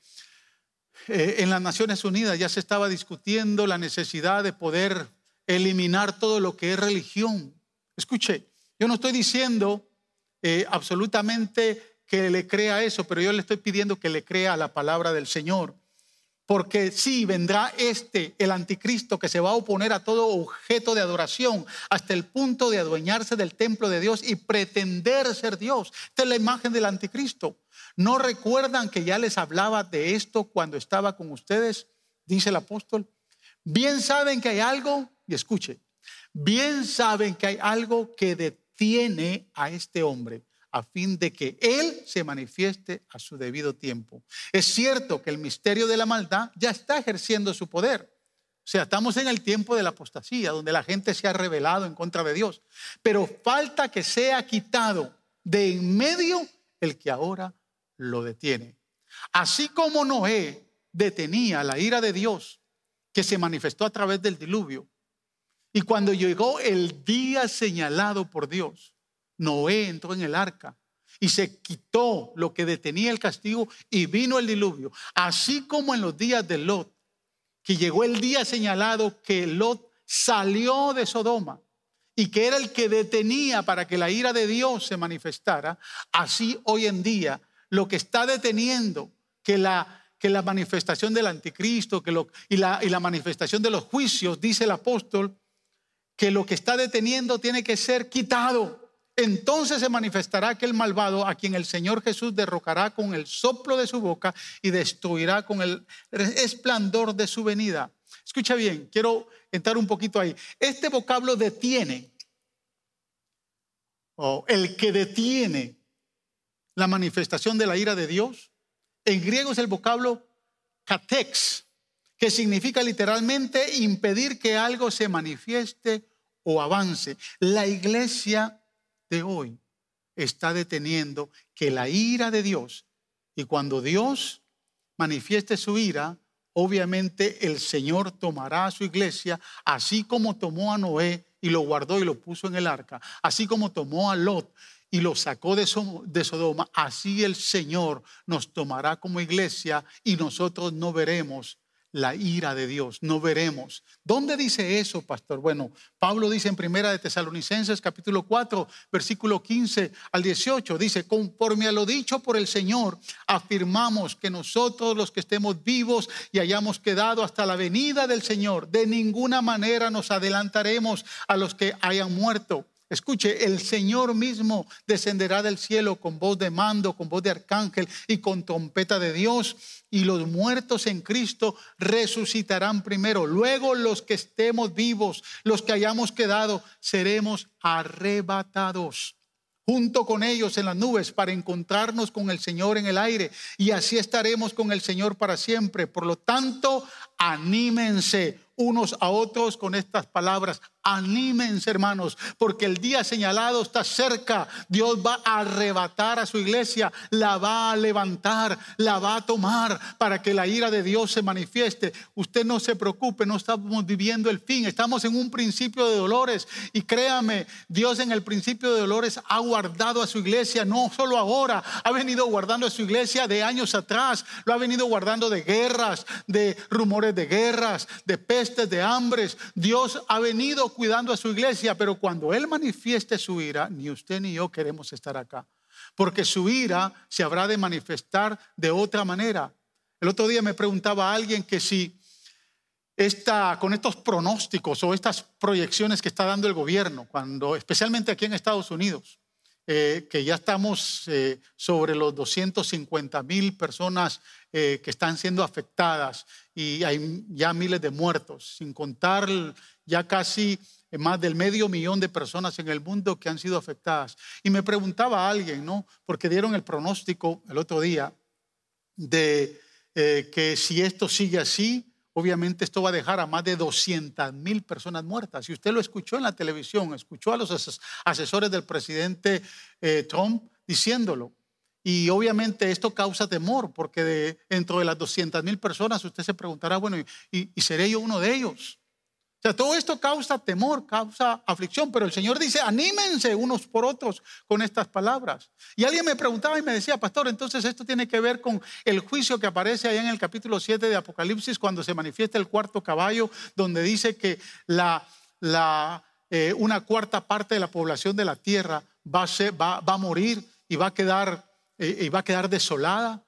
eh, en las Naciones Unidas ya se estaba discutiendo la necesidad de poder eliminar todo lo que es religión. Escuche, yo no estoy diciendo eh, absolutamente que le crea eso, pero yo le estoy pidiendo que le crea la palabra del Señor. Porque sí, vendrá este, el anticristo, que se va a oponer a todo objeto de adoración hasta el punto de adueñarse del templo de Dios y pretender ser Dios. Esta es la imagen del anticristo. ¿No recuerdan que ya les hablaba de esto cuando estaba con ustedes? Dice el apóstol. Bien saben que hay algo, y escuche, bien saben que hay algo que de tiene a este hombre a fin de que Él se manifieste a su debido tiempo. Es cierto que el misterio de la maldad ya está ejerciendo su poder. O sea, estamos en el tiempo de la apostasía, donde la gente se ha rebelado en contra de Dios. Pero falta que sea quitado de en medio el que ahora lo detiene. Así como Noé detenía la ira de Dios que se manifestó a través del diluvio, y cuando llegó el día señalado por Dios, Noé entró en el arca y se quitó lo que detenía el castigo y vino el diluvio. Así como en los días de Lot, que llegó el día señalado que Lot salió de Sodoma y que era el que detenía para que la ira de Dios se manifestara, así hoy en día lo que está deteniendo que la, que la manifestación del anticristo que lo, y, la, y la manifestación de los juicios, dice el apóstol, que lo que está deteniendo tiene que ser quitado. Entonces se manifestará aquel malvado a quien el Señor Jesús derrocará con el soplo de su boca y destruirá con el esplendor de su venida. Escucha bien, quiero entrar un poquito ahí. Este vocablo detiene, o el que detiene la manifestación de la ira de Dios, en griego es el vocablo katex, que significa literalmente impedir que algo se manifieste o avance. La iglesia de hoy está deteniendo que la ira de Dios, y cuando Dios manifieste su ira, obviamente el Señor tomará a su iglesia, así como tomó a Noé y lo guardó y lo puso en el arca, así como tomó a Lot y lo sacó de, Sodoma, así el Señor nos tomará como iglesia y nosotros no veremos la ira de Dios, no veremos. ¿Dónde dice eso, pastor? Bueno, Pablo dice en Primera de Tesalonicenses capítulo 4, versículo 15 al 18, dice, conforme a lo dicho por el Señor, afirmamos que nosotros los que estemos vivos y hayamos quedado hasta la venida del Señor, de ninguna manera nos adelantaremos a los que hayan muerto Escuche, el Señor mismo descenderá del cielo con voz de mando, con voz de arcángel y con trompeta de Dios. Y los muertos en Cristo resucitarán primero. Luego los que estemos vivos, los que hayamos quedado, seremos arrebatados junto con ellos en las nubes para encontrarnos con el Señor en el aire. Y así estaremos con el Señor para siempre. Por lo tanto, anímense unos a otros con estas palabras. Anímense, hermanos, porque el día señalado está cerca. Dios va a arrebatar a su iglesia, la va a levantar, la va a tomar para que la ira de Dios se manifieste. Usted no se preocupe, no estamos viviendo el fin, estamos en un principio de dolores. Y créame, Dios en el principio de dolores ha guardado a su iglesia, no solo ahora, ha venido guardando a su iglesia de años atrás, lo ha venido guardando de guerras, de rumores de guerras, de pestes, de hambres. Dios ha venido cuidando a su iglesia, pero cuando Él manifieste su ira, ni usted ni yo queremos estar acá, porque su ira se habrá de manifestar de otra manera. El otro día me preguntaba a alguien que si esta, con estos pronósticos o estas proyecciones que está dando el gobierno, cuando, especialmente aquí en Estados Unidos, eh, que ya estamos eh, sobre los 250 mil personas eh, que están siendo afectadas y hay ya miles de muertos, sin contar ya casi más del medio millón de personas en el mundo que han sido afectadas. Y me preguntaba a alguien, ¿no? Porque dieron el pronóstico el otro día de que si esto sigue así, obviamente esto va a dejar a más de 200 mil personas muertas. Y usted lo escuchó en la televisión, escuchó a los asesores del presidente eh, Trump diciéndolo. Y obviamente esto causa temor, porque de, dentro de las 200 mil personas usted se preguntará, bueno, y seré yo uno de ellos? O sea, todo esto causa temor, causa aflicción, pero el Señor dice, anímense unos por otros con estas palabras. Y alguien me preguntaba y me decía, pastor, entonces esto tiene que ver con el juicio que aparece allá en el capítulo 7 de Apocalipsis cuando se manifiesta el cuarto caballo, donde dice que la, eh, una cuarta parte de la población de la tierra va a, va, va a morir y va a quedar, eh, y va a quedar desolada.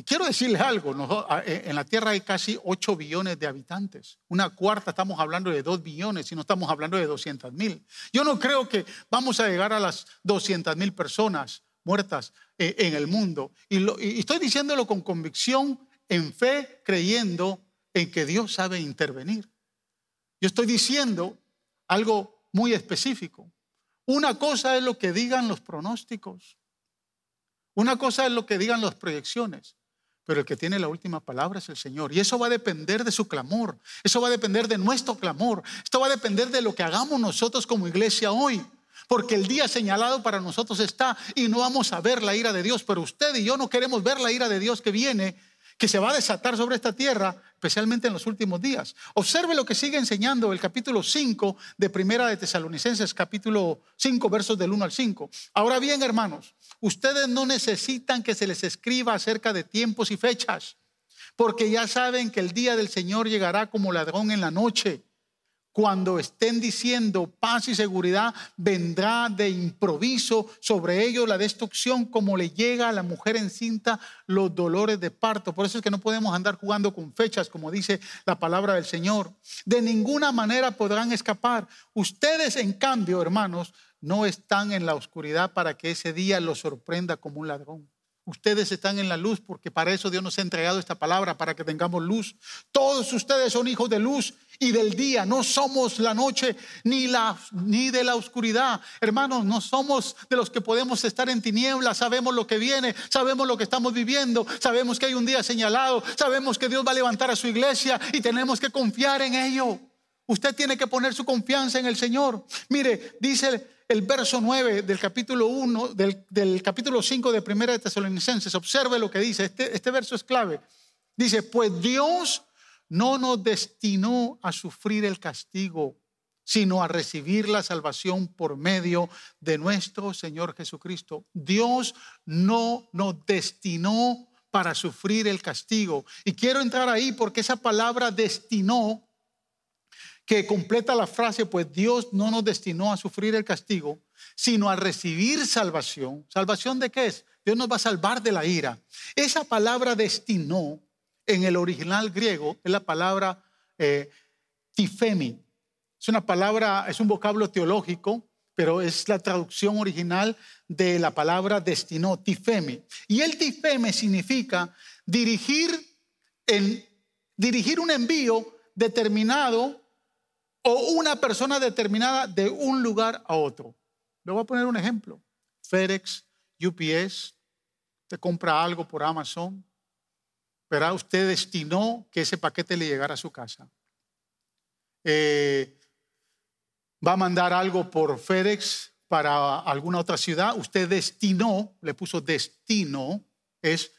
Y quiero decirles algo, eh, en la Tierra hay casi 8 billones de habitantes. Una cuarta estamos hablando de 2 billones y no estamos hablando de 200 mil. Yo no creo que vamos a llegar a las 200 mil personas muertas eh, en el mundo. Y, estoy diciéndolo con convicción, en fe, creyendo en que Dios sabe intervenir. Yo estoy diciendo algo muy específico. Una cosa es lo que digan los pronósticos. Una cosa es lo que digan las proyecciones pero el que tiene la última palabra es el Señor. Y eso va a depender de su clamor, eso va a depender de nuestro clamor, esto va a depender de lo que hagamos nosotros como iglesia hoy. Porque el día señalado para nosotros está y no vamos a ver la ira de Dios, pero usted y yo no queremos ver la ira de Dios que viene, que se va a desatar sobre esta tierra, especialmente en los últimos días. Observe lo que sigue enseñando el capítulo 5 de Primera de Tesalonicenses, capítulo 5, versos del 1 al 5. Ahora bien, hermanos, Ustedes no necesitan que se les escriba acerca de tiempos y fechas, porque ya saben que el día del Señor llegará como ladrón en la noche. Cuando estén diciendo paz y seguridad, vendrá de improviso sobre ellos la destrucción como le llega a la mujer encinta los dolores de parto. Por eso es que no podemos andar jugando con fechas, como dice la palabra del Señor. De ninguna manera podrán escapar. Ustedes, en cambio, hermanos, no están en la oscuridad para que ese día los sorprenda como un ladrón. Ustedes están en la luz porque para eso Dios nos ha entregado esta palabra, para que tengamos luz. Todos ustedes son hijos de luz y del día. No somos la noche ni, la, ni de la oscuridad. Hermanos, no somos de los que podemos estar en tinieblas. Sabemos lo que viene, sabemos lo que estamos viviendo, sabemos que hay un día señalado, sabemos que Dios va a levantar a su iglesia y tenemos que confiar en ello. Usted tiene que poner su confianza en el Señor. Mire, dice el verso 9 del capítulo 1, del, capítulo 5 de Primera de Tesalonicenses. Observe lo que dice. Este, este verso es clave. Dice, pues Dios no nos destinó a sufrir el castigo, sino a recibir la salvación por medio de nuestro Señor Jesucristo. Dios no nos destinó para sufrir el castigo. Y quiero entrar ahí porque esa palabra destinó, que completa la frase, pues Dios no nos destinó a sufrir el castigo, sino a recibir salvación. ¿Salvación de qué es? Dios nos va a salvar de la ira. Esa palabra destinó en el original griego es la palabra eh, tifemi. Es una palabra, es un vocablo teológico, pero es la traducción original de la palabra destinó, tifemi. Y el tifeme significa dirigir, en, dirigir un envío determinado o una persona determinada de un lugar a otro. Le voy a poner un ejemplo. FedEx, UPS, te compra algo por Amazon, pero usted destinó que ese paquete le llegara a su casa. Eh, va a mandar algo por FedEx para alguna otra ciudad, usted destinó, le puso destino, es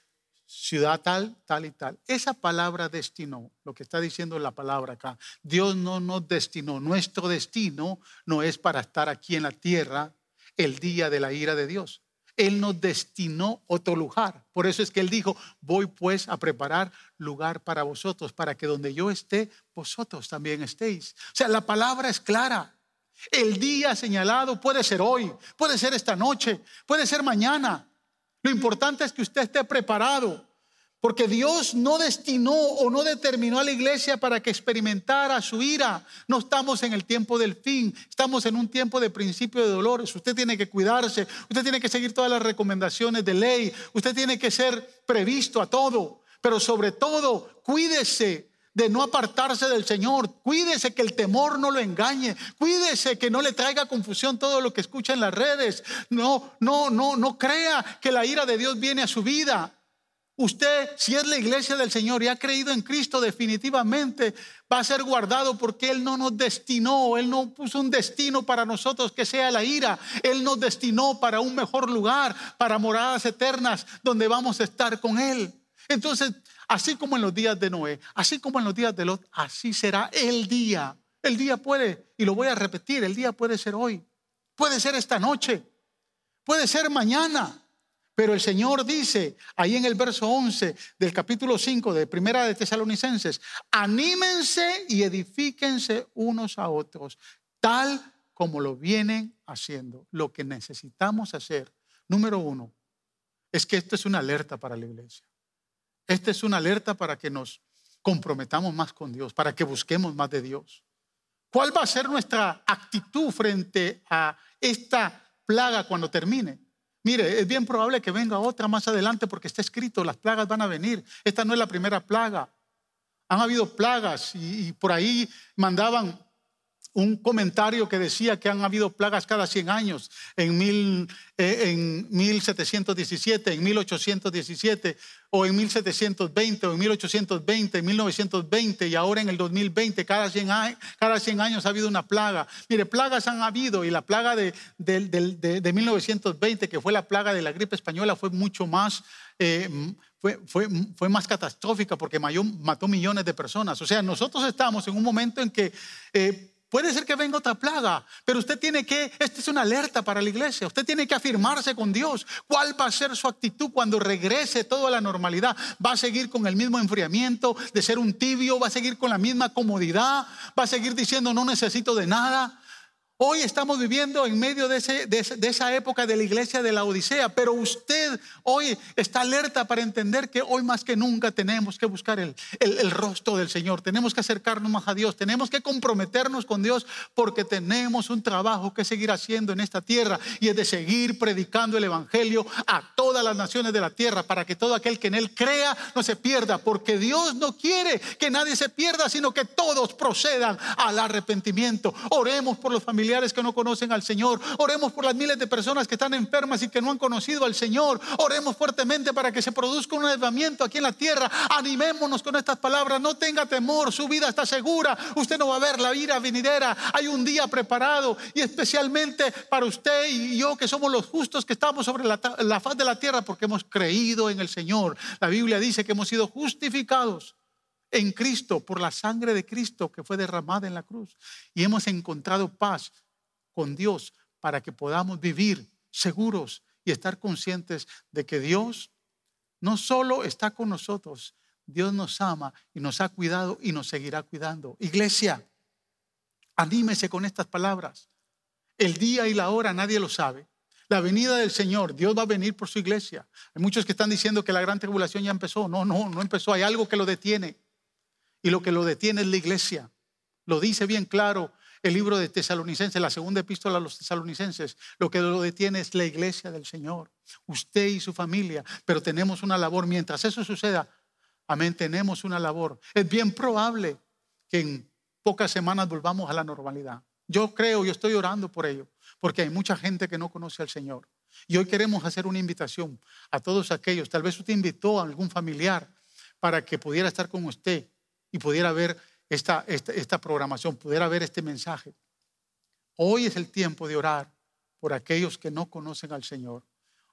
ciudad tal, tal y tal. Esa palabra destinó, lo que está diciendo la palabra acá, Dios no nos destinó, nuestro destino no es para estar aquí en la tierra el día de la ira de Dios. Él nos destinó otro lugar. Por eso es que Él dijo, voy pues a preparar lugar para vosotros, para que donde yo esté, vosotros también estéis. O sea, la palabra es clara. El día señalado puede ser hoy, puede ser esta noche, puede ser mañana. Lo importante es que usted esté preparado. Porque Dios no destinó o no determinó a la iglesia para que experimentara su ira. No estamos en el tiempo del fin, estamos en un tiempo de principio de dolores. Usted tiene que cuidarse, usted tiene que seguir todas las recomendaciones de ley, usted tiene que ser previsto a todo, pero sobre todo cuídese de no apartarse del Señor. Cuídese que el temor no lo engañe. Cuídese que no le traiga confusión todo lo que escucha en las redes. No, no, no, no crea que la ira de Dios viene a su vida. Usted, si es la iglesia del Señor y ha creído en Cristo, definitivamente va a ser guardado porque Él no nos destinó, Él no puso un destino para nosotros que sea la ira. Él nos destinó para un mejor lugar, para moradas eternas donde vamos a estar con Él. Entonces, así como en los días de Noé, así como en los días de Lot, así será el día. El día puede, y lo voy a repetir, el día puede ser hoy, puede ser esta noche, puede ser mañana. Pero el Señor dice ahí en el verso 11 del capítulo 5 de Primera de Tesalonicenses, anímense y edifíquense unos a otros, tal como lo vienen haciendo. Lo que necesitamos hacer, número uno, es que esto es una alerta para la iglesia. Esta es una alerta para que nos comprometamos más con Dios, para que busquemos más de Dios. ¿Cuál va a ser nuestra actitud frente a esta plaga cuando termine? Mire, es bien probable que venga otra más adelante porque está escrito, las plagas van a venir. Esta no es la primera plaga. Han habido plagas y, por ahí mandaban un comentario que decía que han habido plagas cada 100 años, en, mil, eh, en 1717, en 1817, o en 1720, o en 1820, en 1920, y ahora en el 2020, cada 100, años, cada 100 años ha habido una plaga. Mire, plagas han habido, y la plaga de, de, 1920, que fue la plaga de la gripe española, fue mucho más... Eh, fue, fue, fue, más catastrófica porque mató millones de personas. O sea, nosotros estamos en un momento en que eh, Puede ser que venga otra plaga, pero usted tiene que, esta es una alerta para la iglesia, usted tiene que afirmarse con Dios. ¿Cuál va a ser su actitud cuando regrese todo a la normalidad? ¿Va a seguir con el mismo enfriamiento de ser un tibio? ¿Va a seguir con la misma comodidad? ¿Va a seguir diciendo no necesito de nada? Hoy estamos viviendo en medio de, esa época de la iglesia de la Odisea, pero usted hoy está alerta para entender que hoy más que nunca tenemos que buscar el, el, rostro del Señor, tenemos que acercarnos más a Dios, tenemos que comprometernos con Dios porque tenemos un trabajo que seguir haciendo en esta tierra y es de seguir predicando el Evangelio a todas las naciones de la tierra para que todo aquel que en él crea no se pierda, porque Dios no quiere que nadie se pierda, sino que todos procedan al arrepentimiento. Oremos por los familiares que no conocen al Señor. Oremos por las miles de personas que están enfermas y que no han conocido al Señor. Oremos fuertemente para que se produzca un avivamiento aquí en la tierra. Animémonos con estas palabras. No tenga temor, su vida está segura. Usted no va a ver la vida venidera. Hay un día preparado y especialmente para usted y yo que somos los justos que estamos sobre la faz de la tierra porque hemos creído en el Señor. La Biblia dice que hemos sido justificados en Cristo por la sangre de Cristo que fue derramada en la cruz. Y hemos encontrado paz con Dios para que podamos vivir seguros y estar conscientes de que Dios no solo está con nosotros, Dios nos ama y nos ha cuidado y nos seguirá cuidando. Iglesia, anímese con estas palabras. El día y la hora nadie lo sabe. La venida del Señor, Dios va a venir por su iglesia. Hay muchos que están diciendo que la gran tribulación ya empezó. No, no, no empezó. Hay algo que lo detiene. Y lo que lo detiene es la iglesia. Lo dice bien claro el libro de Tesalonicenses, la segunda epístola a los tesalonicenses. Lo que lo detiene es la iglesia del Señor. Usted y su familia. Pero tenemos una labor. Mientras eso suceda, amén, tenemos una labor. Es bien probable que en pocas semanas volvamos a la normalidad. Yo creo, yo estoy orando por ello porque hay mucha gente que no conoce al Señor. Y hoy queremos hacer una invitación a todos aquellos. Tal vez usted invitó a algún familiar para que pudiera estar con usted y pudiera ver esta, esta, programación, pudiera ver este mensaje. Hoy es el tiempo de orar por aquellos que no conocen al Señor.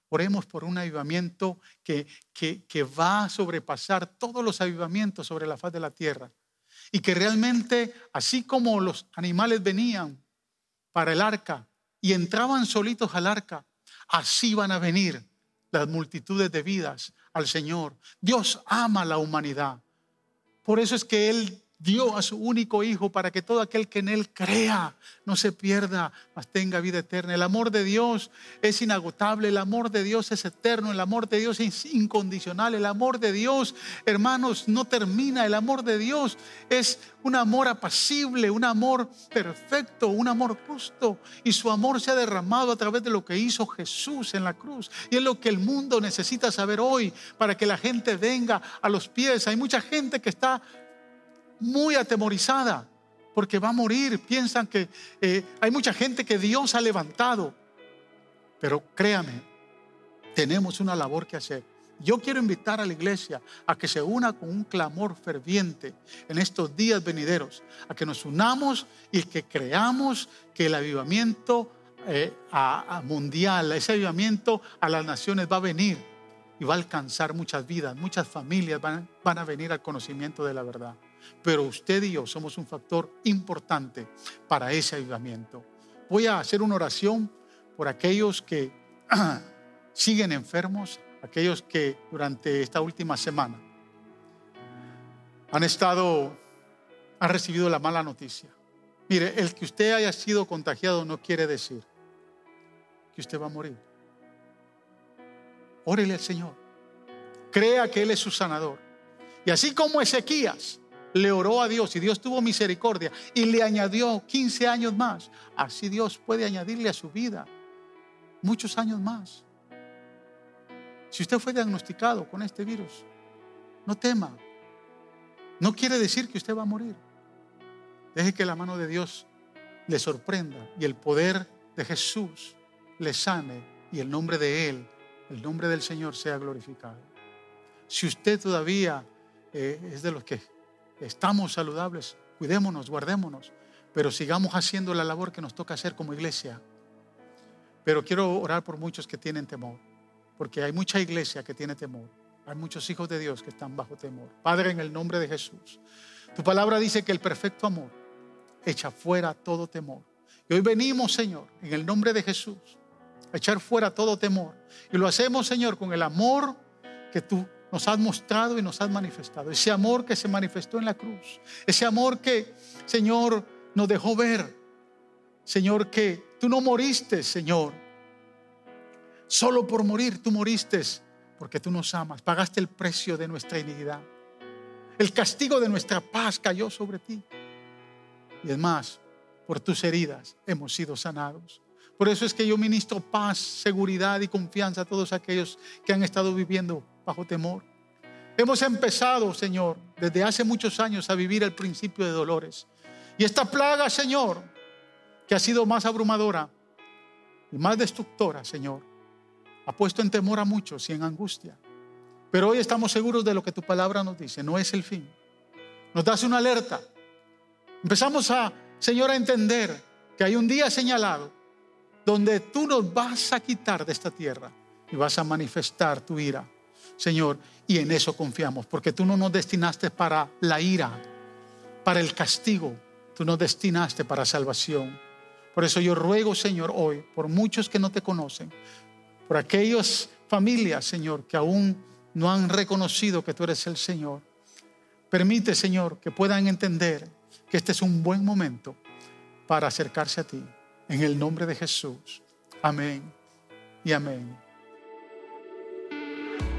Oremos por un avivamiento que, que, que, va a sobrepasar todos los avivamientos sobre la faz de la tierra. Y que realmente, así como los animales venían para el arca y entraban solitos al arca, así van a venir las multitudes de vidas al Señor. Dios ama a la humanidad. Por eso es que Él dio a su único Hijo para que todo aquel que en Él crea no se pierda, mas tenga vida eterna. El amor de Dios es inagotable, el amor de Dios es eterno, el amor de Dios es incondicional, el amor de Dios, hermanos, no termina, el amor de Dios es un amor apacible, un amor perfecto, un amor justo. Y su amor se ha derramado a través de lo que hizo Jesús en la cruz. Y es lo que el mundo necesita saber hoy para que la gente venga a los pies. Hay mucha gente que está muy atemorizada porque va a morir. Piensan que eh, hay mucha gente que Dios ha levantado. Pero créame, tenemos una labor que hacer. Yo quiero invitar a la iglesia a que se una con un clamor ferviente en estos días venideros, a que nos unamos y que creamos que el avivamiento eh, mundial, ese avivamiento a las naciones va a venir y va a alcanzar muchas vidas, muchas familias van a venir al conocimiento de la verdad. Pero usted y yo somos un factor importante para ese ayudamiento. Voy a hacer una oración por aquellos que [CLEARS THROAT] siguen enfermos, aquellos que durante esta última semana han estado, han recibido la mala noticia. Mire, el que usted haya sido contagiado no quiere decir que usted va a morir. Órele al Señor. Crea que Él es su sanador. Y así como Ezequías le oró a Dios y Dios tuvo misericordia y le añadió 15 años más. Así Dios puede añadirle a su vida muchos años más. Si usted fue diagnosticado con este virus, no tema. No quiere decir que usted va a morir. Deje que la mano de Dios le sorprenda y el poder de Jesús le sane y el nombre de Él, el nombre del Señor sea glorificado. Si usted todavía eh, es de los que estamos saludables, cuidémonos, guardémonos, pero sigamos haciendo la labor que nos toca hacer como iglesia. Pero quiero orar por muchos que tienen temor, porque hay mucha iglesia que tiene temor. Hay muchos hijos de Dios que están bajo temor. Padre, en el nombre de Jesús, tu palabra dice que el perfecto amor echa fuera todo temor. Y hoy venimos, Señor, en el nombre de Jesús, a echar fuera todo temor. Y lo hacemos, Señor, con el amor que tú nos has mostrado y nos has manifestado. Ese amor que se manifestó en la cruz. Ese amor que, Señor, nos dejó ver. Señor, que tú no moriste, Señor. Solo por morir, tú moriste porque tú nos amas. Pagaste el precio de nuestra iniquidad. El castigo de nuestra paz cayó sobre ti. Y es más, por tus heridas hemos sido sanados. Por eso es que yo ministro paz, seguridad y confianza a todos aquellos que han estado viviendo bajo temor. Hemos empezado, Señor, desde hace muchos años a vivir el principio de dolores. Y esta plaga, Señor, que ha sido más abrumadora y más destructora, Señor, ha puesto en temor a muchos y en angustia. Pero hoy estamos seguros de lo que tu palabra nos dice, no es el fin. Nos das una alerta. Empezamos a, Señor, a entender que hay un día señalado donde tú nos vas a quitar de esta tierra y vas a manifestar tu ira, Señor, y en eso confiamos, porque tú no nos destinaste para la ira, para el castigo, tú nos destinaste para salvación. Por eso yo ruego, Señor, hoy, por muchos que no te conocen, por aquellas familias, Señor, que aún no han reconocido que tú eres el Señor, permite, Señor, que puedan entender que este es un buen momento para acercarse a ti. En el nombre de Jesús. Amén y amén.